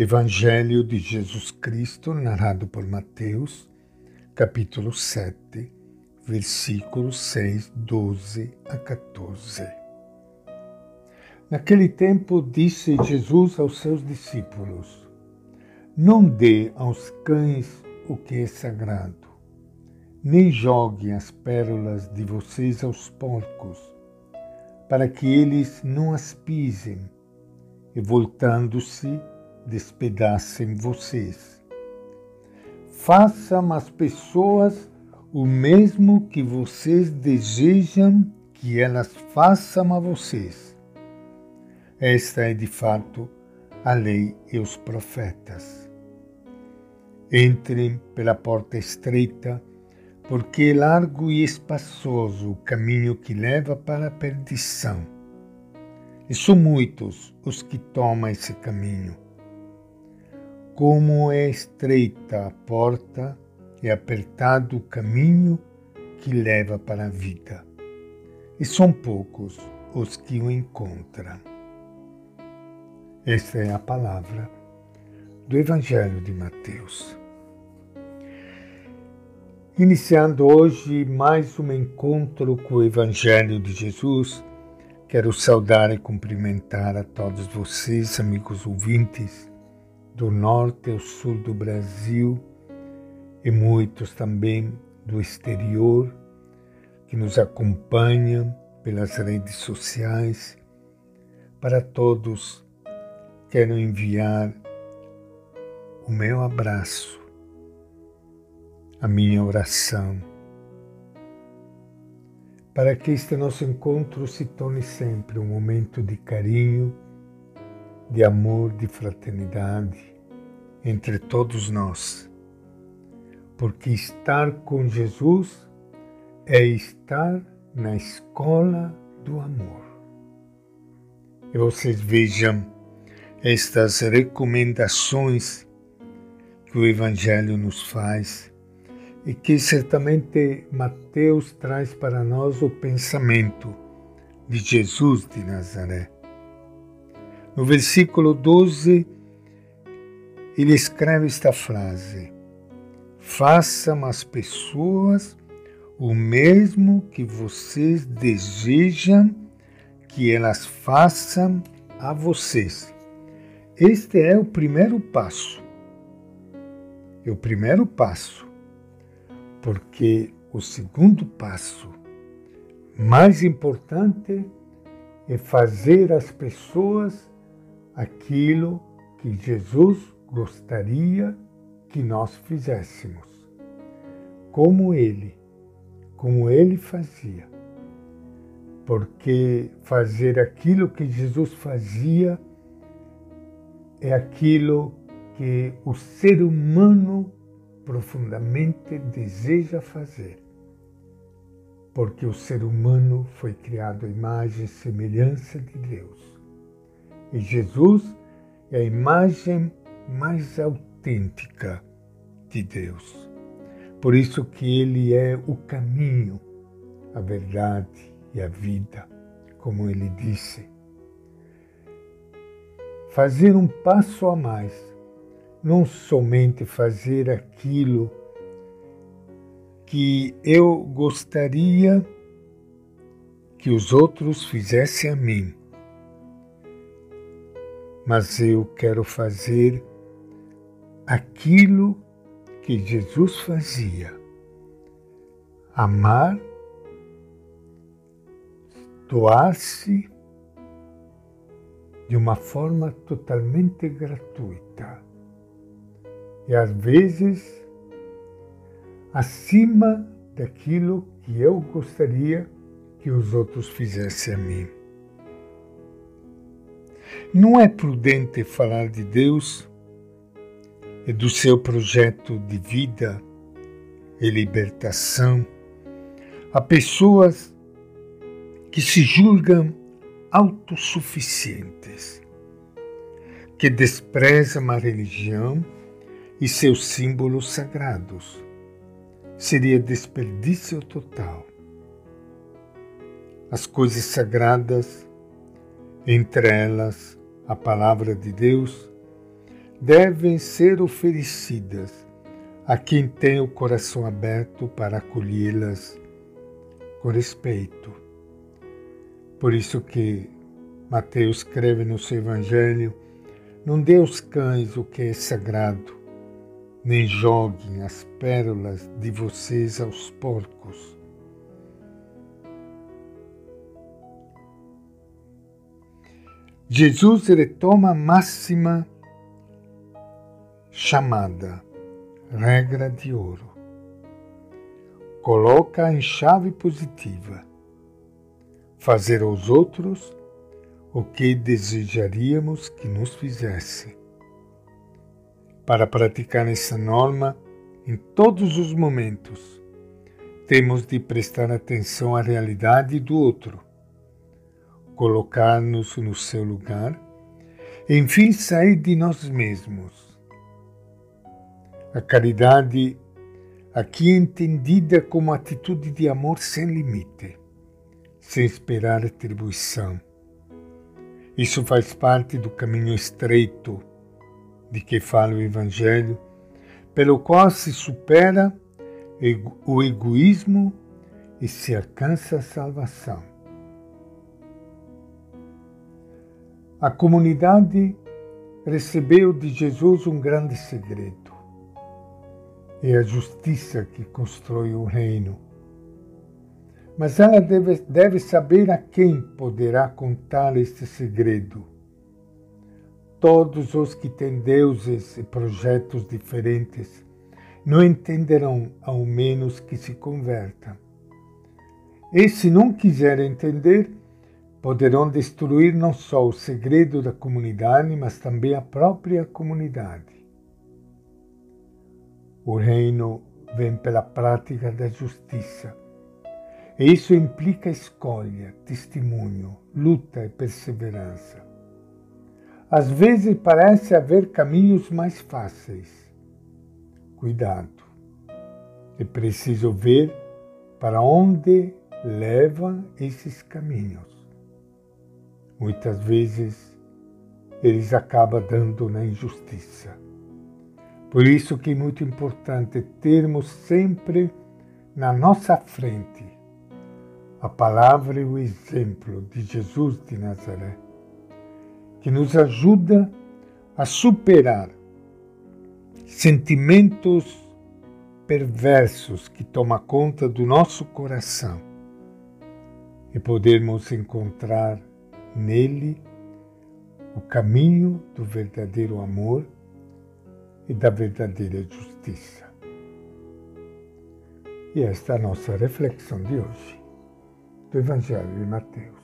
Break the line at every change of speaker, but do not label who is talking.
Evangelho de Jesus Cristo, narrado por Mateus, capítulo 7, versículos 6, 12 a 14. Naquele tempo disse Jesus aos seus discípulos: Não dê aos cães o que é sagrado, nem joguem as pérolas de vocês aos porcos, para que eles não as pisem, e voltando-se, despedacem vocês. Façam às pessoas o mesmo que vocês desejam que elas façam a vocês. Esta é de fato a lei e os profetas. Entrem pela porta estreita, porque é largo e espaçoso o caminho que leva para a perdição. E são muitos os que tomam esse caminho como é estreita a porta e apertado o caminho que leva para a vida, e são poucos os que o encontram. Esta é a palavra do Evangelho de Mateus. Iniciando hoje mais um encontro com o Evangelho de Jesus, quero saudar e cumprimentar a todos vocês, amigos ouvintes do norte ao sul do Brasil e muitos também do exterior que nos acompanham pelas redes sociais. Para todos, quero enviar o meu abraço, a minha oração, para que este nosso encontro se torne sempre um momento de carinho de amor, de fraternidade entre todos nós. Porque estar com Jesus é estar na escola do amor. E vocês vejam estas recomendações que o Evangelho nos faz e que certamente Mateus traz para nós o pensamento de Jesus de Nazaré. No versículo 12, ele escreve esta frase: Façam as pessoas o mesmo que vocês desejam que elas façam a vocês. Este é o primeiro passo. É o primeiro passo, porque o segundo passo, mais importante, é fazer às pessoas aquilo que Jesus gostaria que nós fizéssemos, como Ele, como Ele fazia. Porque fazer aquilo que Jesus fazia é aquilo que o ser humano profundamente deseja fazer. Porque o ser humano foi criado à imagem e semelhança de Deus. E Jesus é a imagem mais autêntica de Deus. Por isso que ele é o caminho, a verdade e a vida, como ele disse. Fazer um passo a mais, não somente fazer aquilo que eu gostaria que os outros fizessem a mim, mas eu quero fazer aquilo que Jesus fazia: amar, doar-se de uma forma totalmente gratuita e às vezes acima daquilo que eu gostaria que os outros fizessem a mim. Não é prudente falar de Deus e do seu projeto de vida e libertação a pessoas que se julgam autossuficientes, que desprezam a religião e seus símbolos sagrados. Seria desperdício total. As coisas sagradas, entre elas a palavra de Deus, devem ser oferecidas a quem tem o coração aberto para acolhê-las com respeito. Por isso que Mateus escreve no seu Evangelho: Não dê aos cães o que é sagrado, nem joguem as pérolas de vocês aos porcos. Jesus retoma a máxima chamada regra de ouro. Coloca em chave positiva. Fazer aos outros o que desejaríamos que nos fizesse. Para praticar essa norma em todos os momentos, temos de prestar atenção à realidade do outro colocar-nos no seu lugar, enfim sair de nós mesmos. A caridade, aqui entendida como atitude de amor sem limite, sem esperar atribuição. Isso faz parte do caminho estreito de que fala o Evangelho, pelo qual se supera o egoísmo e se alcança a salvação. A comunidade recebeu de Jesus um grande segredo. É a justiça que constrói o reino. Mas ela deve, deve saber a quem poderá contar este segredo. Todos os que têm deuses e projetos diferentes não entenderão, ao menos que se convertam. E se não quiserem entender, poderão destruir não só o segredo da comunidade, mas também a própria comunidade. O reino vem pela prática da justiça. E isso implica escolha, testemunho, luta e perseverança. Às vezes parece haver caminhos mais fáceis. Cuidado. É preciso ver para onde levam esses caminhos muitas vezes eles acabam dando na injustiça. Por isso que é muito importante termos sempre na nossa frente a palavra e o exemplo de Jesus de Nazaré, que nos ajuda a superar sentimentos perversos que tomam conta do nosso coração e podermos encontrar nele o caminho do verdadeiro amor e da verdadeira justiça. E esta é a nossa reflexão de hoje do Evangelho de Mateus.